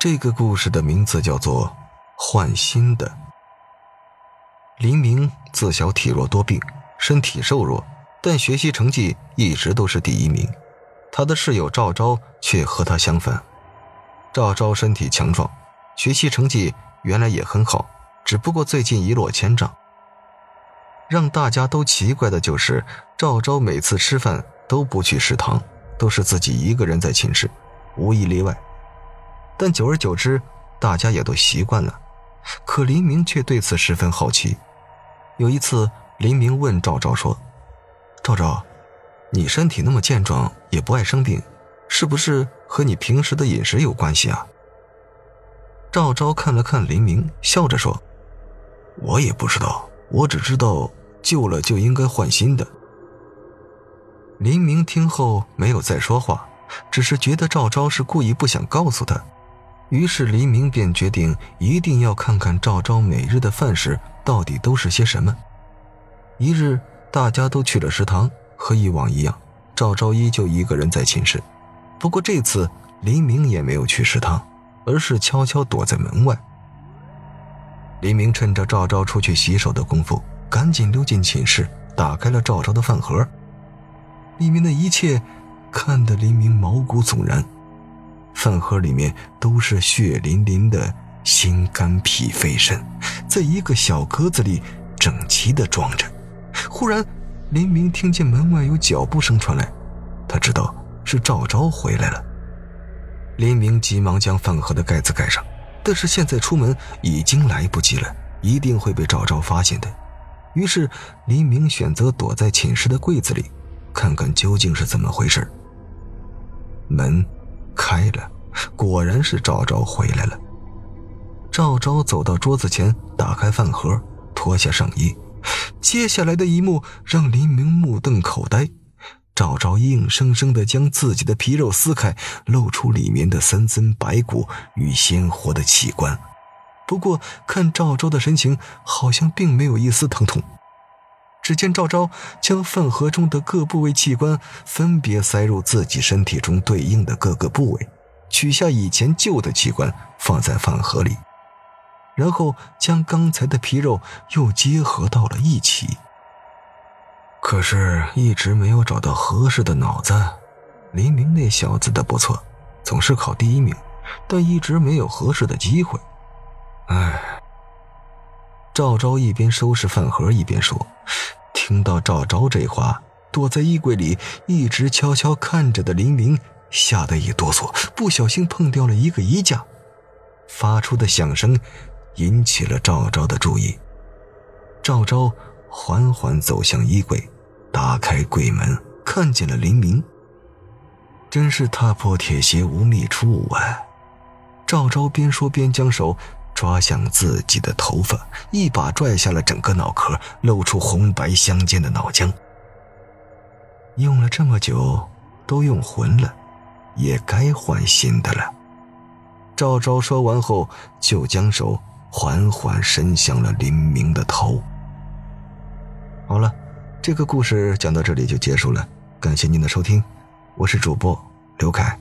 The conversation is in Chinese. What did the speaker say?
这个故事的名字叫做《换新的》。黎明自小体弱多病，身体瘦弱，但学习成绩一直都是第一名。他的室友赵昭却和他相反。赵昭身体强壮，学习成绩原来也很好，只不过最近一落千丈。让大家都奇怪的就是，赵昭每次吃饭都不去食堂，都是自己一个人在寝室，无一例外。但久而久之，大家也都习惯了。可黎明却对此十分好奇。有一次，黎明问赵昭说：“赵昭，你身体那么健壮，也不爱生病，是不是和你平时的饮食有关系啊？”赵昭看了看黎明，笑着说：“我也不知道，我只知道旧了就应该换新的。”黎明听后没有再说话，只是觉得赵昭是故意不想告诉他。于是黎明便决定一定要看看赵昭每日的饭食到底都是些什么。一日，大家都去了食堂，和以往一样，赵昭依旧一个人在寝室。不过这次黎明也没有去食堂，而是悄悄躲在门外。黎明趁着赵昭出去洗手的功夫，赶紧溜进寝室，打开了赵昭的饭盒。里面的一切看得黎明毛骨悚然。饭盒里面都是血淋淋的心肝脾肺肾，在一个小格子里整齐的装着。忽然，林明听见门外有脚步声传来，他知道是赵昭回来了。林明急忙将饭盒的盖子盖上，但是现在出门已经来不及了，一定会被赵昭发现的。于是，林明选择躲在寝室的柜子里，看看究竟是怎么回事。门。开了，果然是赵昭回来了。赵昭走到桌子前，打开饭盒，脱下上衣。接下来的一幕让林明目瞪口呆。赵昭硬生生的将自己的皮肉撕开，露出里面的森森白骨与鲜活的器官。不过看赵昭的神情，好像并没有一丝疼痛。只见赵昭将饭盒中的各部位器官分别塞入自己身体中对应的各个部位，取下以前旧的器官放在饭盒里，然后将刚才的皮肉又结合到了一起。可是，一直没有找到合适的脑子。黎明那小子的不错，总是考第一名，但一直没有合适的机会。唉。赵昭一边收拾饭盒一边说：“听到赵昭这话，躲在衣柜里一直悄悄看着的林明吓得一哆嗦，不小心碰掉了一个衣架，发出的响声引起了赵昭的注意。赵昭缓缓走向衣柜，打开柜门，看见了林明。真是踏破铁鞋无觅处啊！”赵昭边说边将手。抓向自己的头发，一把拽下了整个脑壳，露出红白相间的脑浆。用了这么久，都用浑了，也该换新的了。赵昭说完后，就将手缓缓伸向了林明的头。好了，这个故事讲到这里就结束了，感谢您的收听，我是主播刘凯。